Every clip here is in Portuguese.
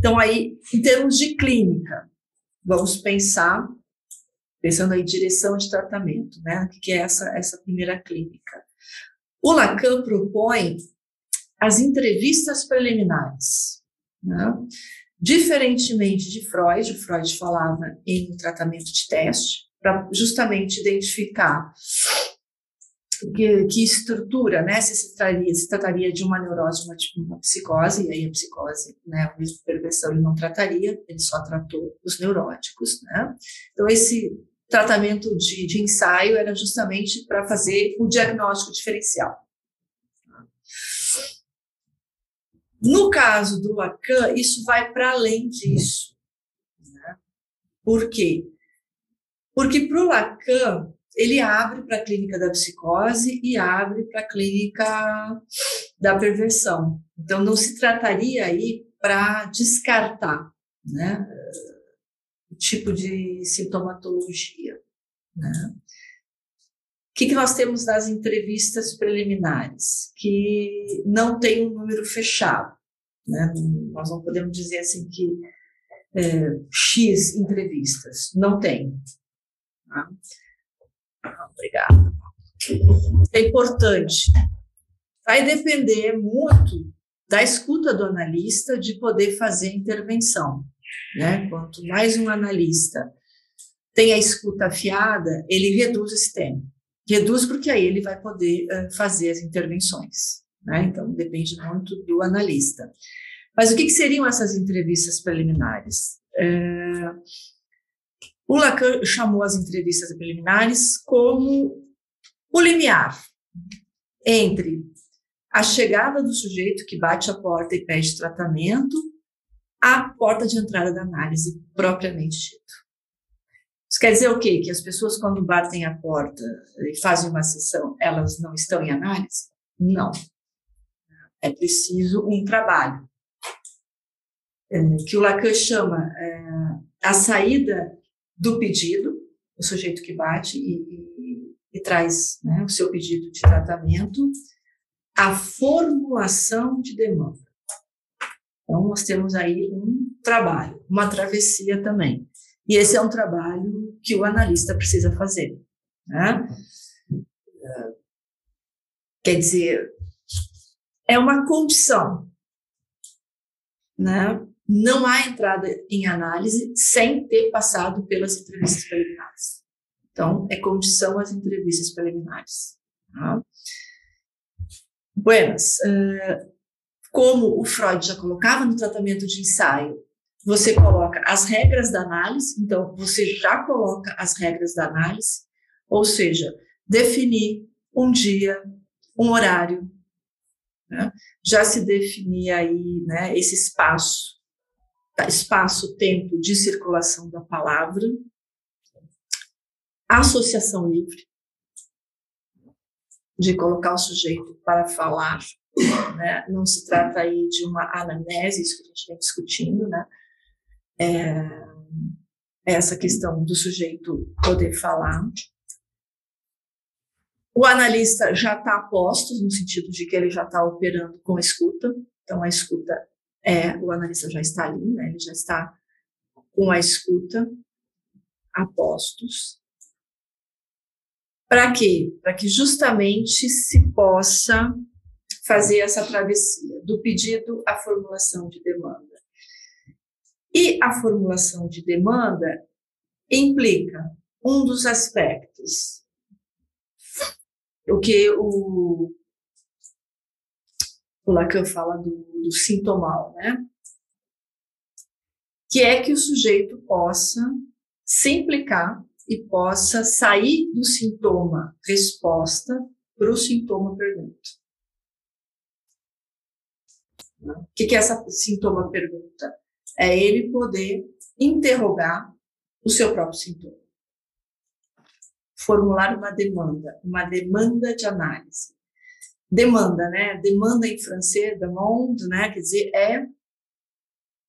Então, aí, em termos de clínica, vamos pensar, pensando aí direção de tratamento, né? O que é essa, essa primeira clínica? O Lacan propõe as entrevistas preliminares, né? Diferentemente de Freud, Freud falava em tratamento de teste, para justamente identificar que, que, estrutura, né, se se trataria, se trataria de uma neurose, uma, uma psicose, e aí a psicose, né, a mesma perversão ele não trataria, ele só tratou os neuróticos, né. Então esse tratamento de, de ensaio era justamente para fazer o diagnóstico diferencial. No caso do Lacan, isso vai para além disso. Né? Por quê? Porque para o Lacan, ele abre para a clínica da psicose e abre para a clínica da perversão. Então, não se trataria aí para descartar né, o tipo de sintomatologia. Né? O que, que nós temos nas entrevistas preliminares? Que não tem um número fechado. Né? Nós não podemos dizer assim que é, X entrevistas. Não tem. Tá? Obrigada. É importante. Vai depender muito da escuta do analista de poder fazer intervenção. Né? Quanto mais um analista tem a escuta afiada, ele reduz esse tempo. Reduz porque aí ele vai poder fazer as intervenções. Né? Então, depende muito do analista. Mas o que, que seriam essas entrevistas preliminares? É, o Lacan chamou as entrevistas preliminares como o limiar entre a chegada do sujeito que bate a porta e pede tratamento à porta de entrada da análise propriamente dito. Isso quer dizer o quê? Que as pessoas, quando batem a porta e fazem uma sessão, elas não estão em análise? Não. É preciso um trabalho. É, que o Lacan chama é, a saída do pedido, o sujeito que bate e, e, e traz né, o seu pedido de tratamento, a formulação de demanda. Então, nós temos aí um trabalho, uma travessia também. E esse é um trabalho que o analista precisa fazer. Né? Quer dizer, é uma condição né, não há entrada em análise sem ter passado pelas entrevistas preliminares. Então, é condição as entrevistas preliminares. Tá? Buenas, uh, como o Freud já colocava no tratamento de ensaio, você coloca as regras da análise, então você já coloca as regras da análise, ou seja, definir um dia, um horário, né? já se definir aí né, esse espaço espaço-tempo de circulação da palavra, associação livre, de colocar o sujeito para falar, né? não se trata aí de uma anamnese, isso que a gente vem discutindo, né? É, essa questão do sujeito poder falar. O analista já está a no sentido de que ele já está operando com a escuta, então a escuta é, o analista já está ali, né? ele já está com a escuta a postos. Para quê? Para que justamente se possa fazer essa travessia do pedido à formulação de demanda. E a formulação de demanda implica um dos aspectos, o que o o Lacan fala do, do sintomal, né? Que é que o sujeito possa se implicar e possa sair do sintoma resposta para o sintoma pergunta. O que é essa sintoma pergunta? É ele poder interrogar o seu próprio sintoma. Formular uma demanda, uma demanda de análise demanda, né? Demanda em francês, demande, né? Quer dizer, é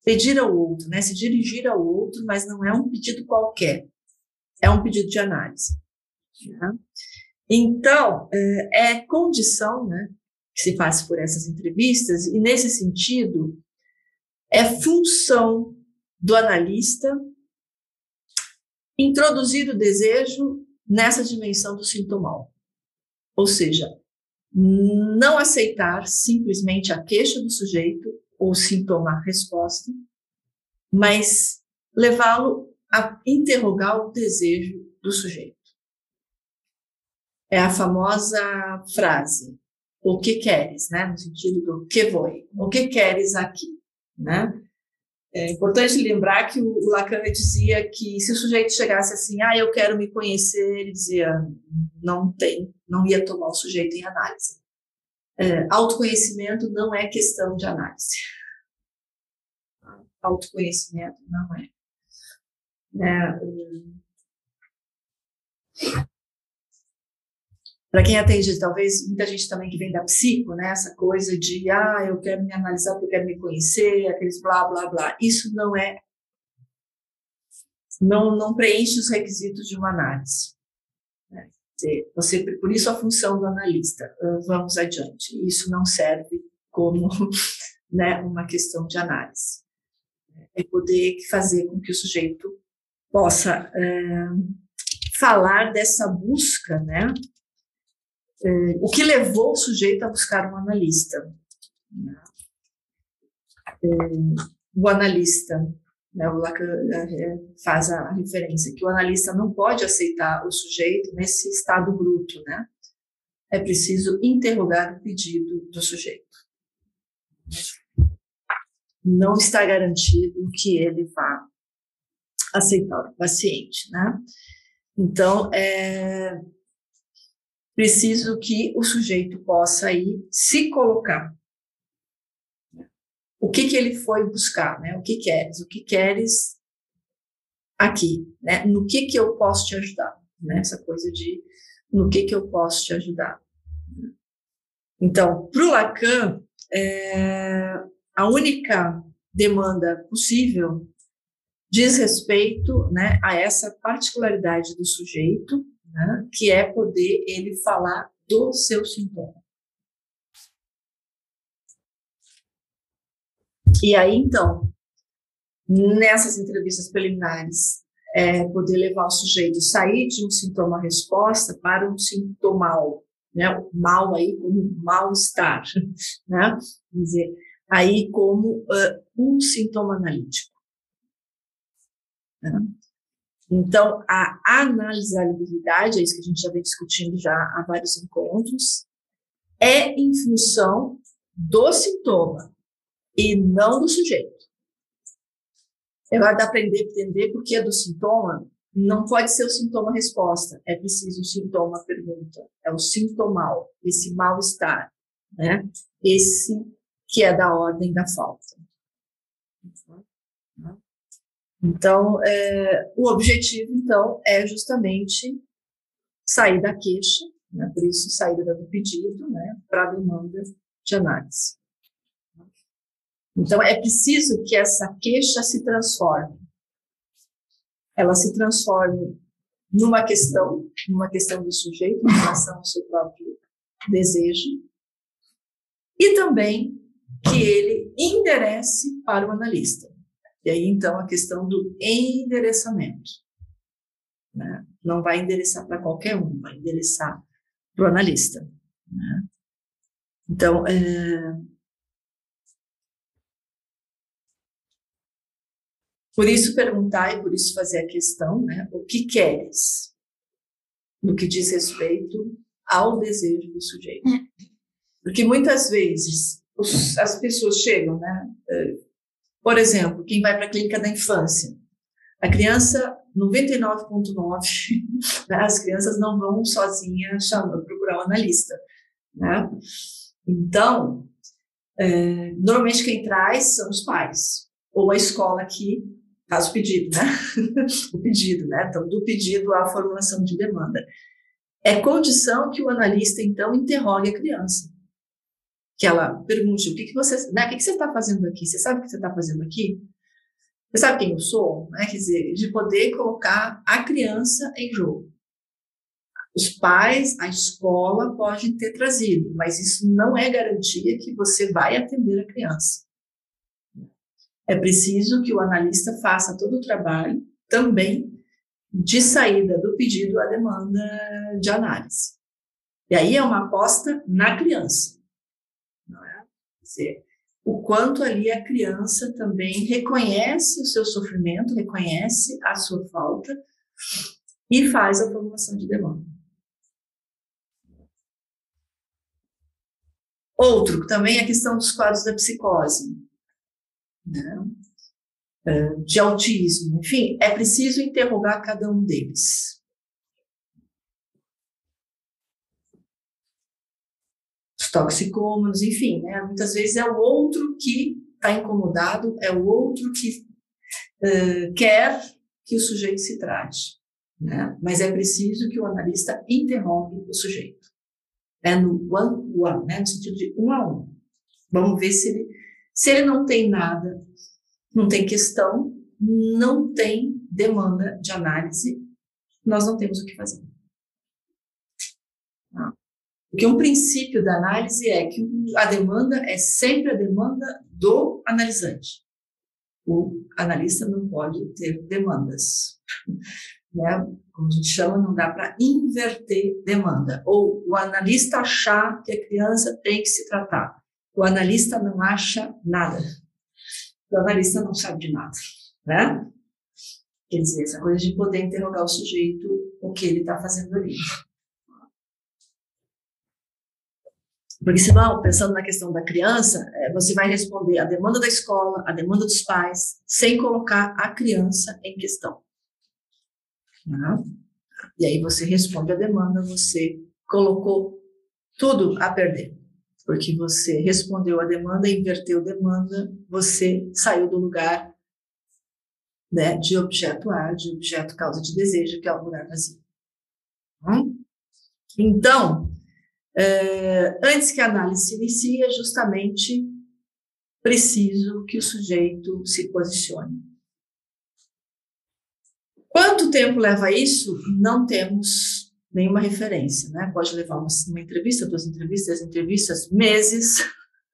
pedir ao outro, né? Se dirigir ao outro, mas não é um pedido qualquer, é um pedido de análise. Né? Então, é, é condição, né? Que se passe por essas entrevistas, e nesse sentido, é função do analista introduzir o desejo nessa dimensão do sintomal. Ou seja, não aceitar simplesmente a queixa do sujeito ou sintoma-resposta, mas levá-lo a interrogar o desejo do sujeito. É a famosa frase: o que queres, né? No sentido do que voi, o que queres aqui, né? É importante lembrar que o Lacan dizia que se o sujeito chegasse assim, ah, eu quero me conhecer, ele dizia, não tem, não ia tomar o sujeito em análise. É, autoconhecimento não é questão de análise. Autoconhecimento não é. é para quem atende, talvez muita gente também que vem da psico, né, essa coisa de, ah, eu quero me analisar porque eu quero me conhecer, aqueles blá, blá, blá. Isso não é, não, não preenche os requisitos de uma análise. Né? Você, por isso a função do analista. Vamos adiante. Isso não serve como né, uma questão de análise. É poder fazer com que o sujeito possa é, falar dessa busca, né, é, o que levou o sujeito a buscar um analista. É, o analista, né, o Lacan é, faz a referência que o analista não pode aceitar o sujeito nesse estado bruto, né? É preciso interrogar o pedido do sujeito. Não está garantido que ele vá aceitar o paciente, né? Então, é, preciso que o sujeito possa aí se colocar. O que que ele foi buscar, né? O que queres? O que queres aqui, né? No que que eu posso te ajudar, né? Essa coisa de no que que eu posso te ajudar. Então, para o Lacan, é, a única demanda possível diz respeito né, a essa particularidade do sujeito né, que é poder ele falar do seu sintoma. E aí, então, nessas entrevistas preliminares, é poder levar o sujeito sair de um sintoma-resposta para um sintomal, né? Mal aí como mal-estar, né? Quer dizer, aí como uh, um sintoma analítico. Né? Então, a analisabilidade, é isso que a gente já vem discutindo já há vários encontros, é em função do sintoma e não do sujeito. É hora de aprender a entender porque é do sintoma não pode ser o sintoma-resposta, é preciso o sintoma-pergunta, é o sintomal, esse mal-estar, né? Esse que é da ordem da falta. Então, é, o objetivo, então, é justamente sair da queixa, né, por isso saída do pedido, né, para a demanda de análise. Então, é preciso que essa queixa se transforme. Ela se transforme numa questão, numa questão do sujeito em relação ao seu próprio desejo, e também que ele enderece para o analista. E aí, então, a questão do endereçamento. Né? Não vai endereçar para qualquer um, vai endereçar para o analista. Né? Então, é... por isso perguntar e por isso fazer a questão, né? o que queres? No que diz respeito ao desejo do sujeito. É. Porque muitas vezes os, as pessoas chegam, né? Por exemplo, quem vai para a clínica da infância, a criança, 99,9%, né, as crianças não vão sozinhas procurar um analista. Né? Então, é, normalmente quem traz são os pais, ou a escola que faz o pedido, né? o pedido, né? Então, do pedido à formulação de demanda. É condição que o analista, então, interrogue a criança que ela pergunte o que, que você, né, o que, que você está fazendo aqui? Você sabe o que você está fazendo aqui? Você sabe quem eu sou? Né? Quer dizer, de poder colocar a criança em jogo. Os pais, a escola podem ter trazido, mas isso não é garantia que você vai atender a criança. é preciso que o analista faça todo o trabalho também de saída do pedido à demanda de análise. E aí é uma aposta na criança. Dizer, o quanto ali a criança também reconhece o seu sofrimento, reconhece a sua falta e faz a formulação de demanda. Outro, também a questão dos quadros da psicose, né? É, de autismo, enfim, é preciso interrogar cada um deles. Os toxicômanos, enfim, né? muitas vezes é o outro que está incomodado, é o outro que uh, quer que o sujeito se trate. Né? Mas é preciso que o analista interrogue o sujeito. É no one-one, né? no sentido de um a um. Vamos ver se ele, se ele não tem nada não tem questão, não tem demanda de análise, nós não temos o que fazer. Porque um princípio da análise é que a demanda é sempre a demanda do analisante. O analista não pode ter demandas. Né? Como a gente chama, não dá para inverter demanda. Ou o analista achar que a criança tem que se tratar. O analista não acha nada o analista não sabe de nada, né? Quer dizer, essa coisa de poder interrogar o sujeito, o que ele está fazendo ali. Porque senão, pensando na questão da criança, é, você vai responder a demanda da escola, a demanda dos pais, sem colocar a criança em questão. Né? E aí você responde a demanda, você colocou tudo a perder porque você respondeu a demanda, inverteu demanda, você saiu do lugar né, de objeto A, de objeto causa de desejo, que é o lugar vazio. Hum? Então, é, antes que a análise se inicie, é justamente preciso que o sujeito se posicione. Quanto tempo leva isso? Não temos nenhuma referência, né? Pode levar uma, uma entrevista, duas entrevistas, entrevistas, meses,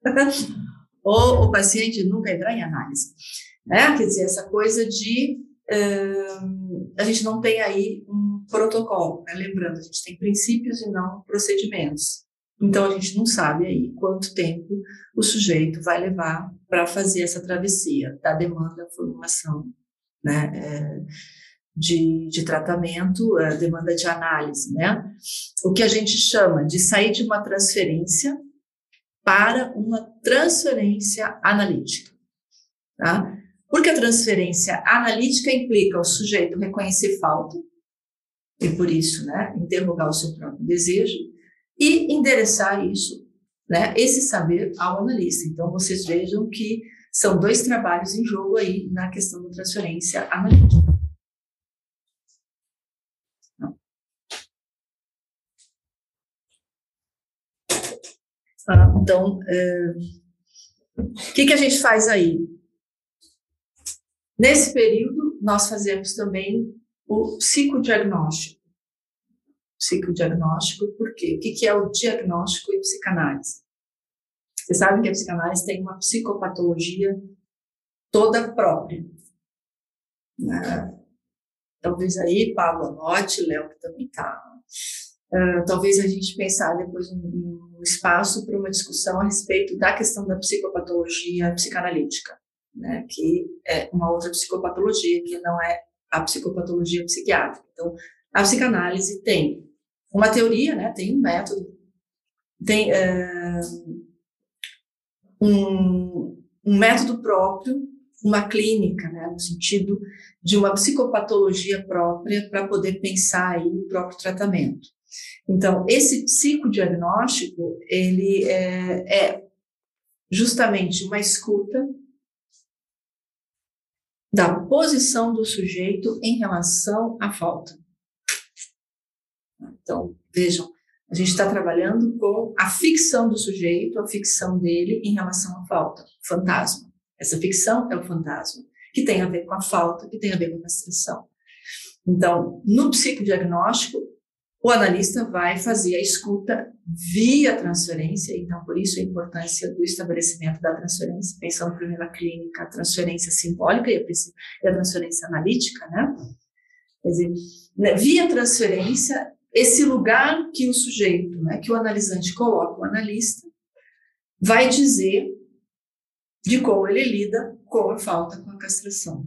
ou o paciente nunca entrar em análise, né? Quer dizer, essa coisa de uh, a gente não tem aí um protocolo, né? Lembrando, a gente tem princípios e não procedimentos. Então a gente não sabe aí quanto tempo o sujeito vai levar para fazer essa travessia da demanda à formulação, né? É, de, de tratamento, a demanda de análise, né? O que a gente chama de sair de uma transferência para uma transferência analítica, tá? Porque a transferência analítica implica o sujeito reconhecer falta, e por isso, né, interrogar o seu próprio desejo, e endereçar isso, né, esse saber ao analista. Então, vocês vejam que são dois trabalhos em jogo aí na questão da transferência analítica. Tá? Então, é, o que, que a gente faz aí? Nesse período, nós fazemos também o psicodiagnóstico. Psicodiagnóstico, por quê? O que, é o diagnóstico e psicanálise? Vocês sabem que a psicanálise tem uma psicopatologia toda própria. Né? Talvez aí, Pablo anote, Léo que também está. Uh, talvez a gente pensar depois um, um espaço para uma discussão a respeito da questão da psicopatologia psicanalítica, né, que é uma outra psicopatologia que não é a psicopatologia psiquiátrica. Então, a psicanálise tem uma teoria, né, tem um método, tem uh, um, um método próprio, uma clínica, né, no sentido de uma psicopatologia própria para poder pensar aí o próprio tratamento. Então, esse psicodiagnóstico, ele é, é justamente uma escuta da posição do sujeito em relação à falta. Então, vejam, a gente está trabalhando com a ficção do sujeito, a ficção dele em relação à falta, fantasma. Essa ficção é o fantasma, que tem a ver com a falta, que tem a ver com a restrição. Então, no psicodiagnóstico, o analista vai fazer a escuta via transferência, então por isso a importância do estabelecimento da transferência, pensando primeiro na clínica, a transferência simbólica e a, transferência analítica, né? Quer dizer, né, via transferência, esse lugar que o sujeito, né, que o analisante coloca, o analista, vai dizer de como ele lida com a falta com a castração.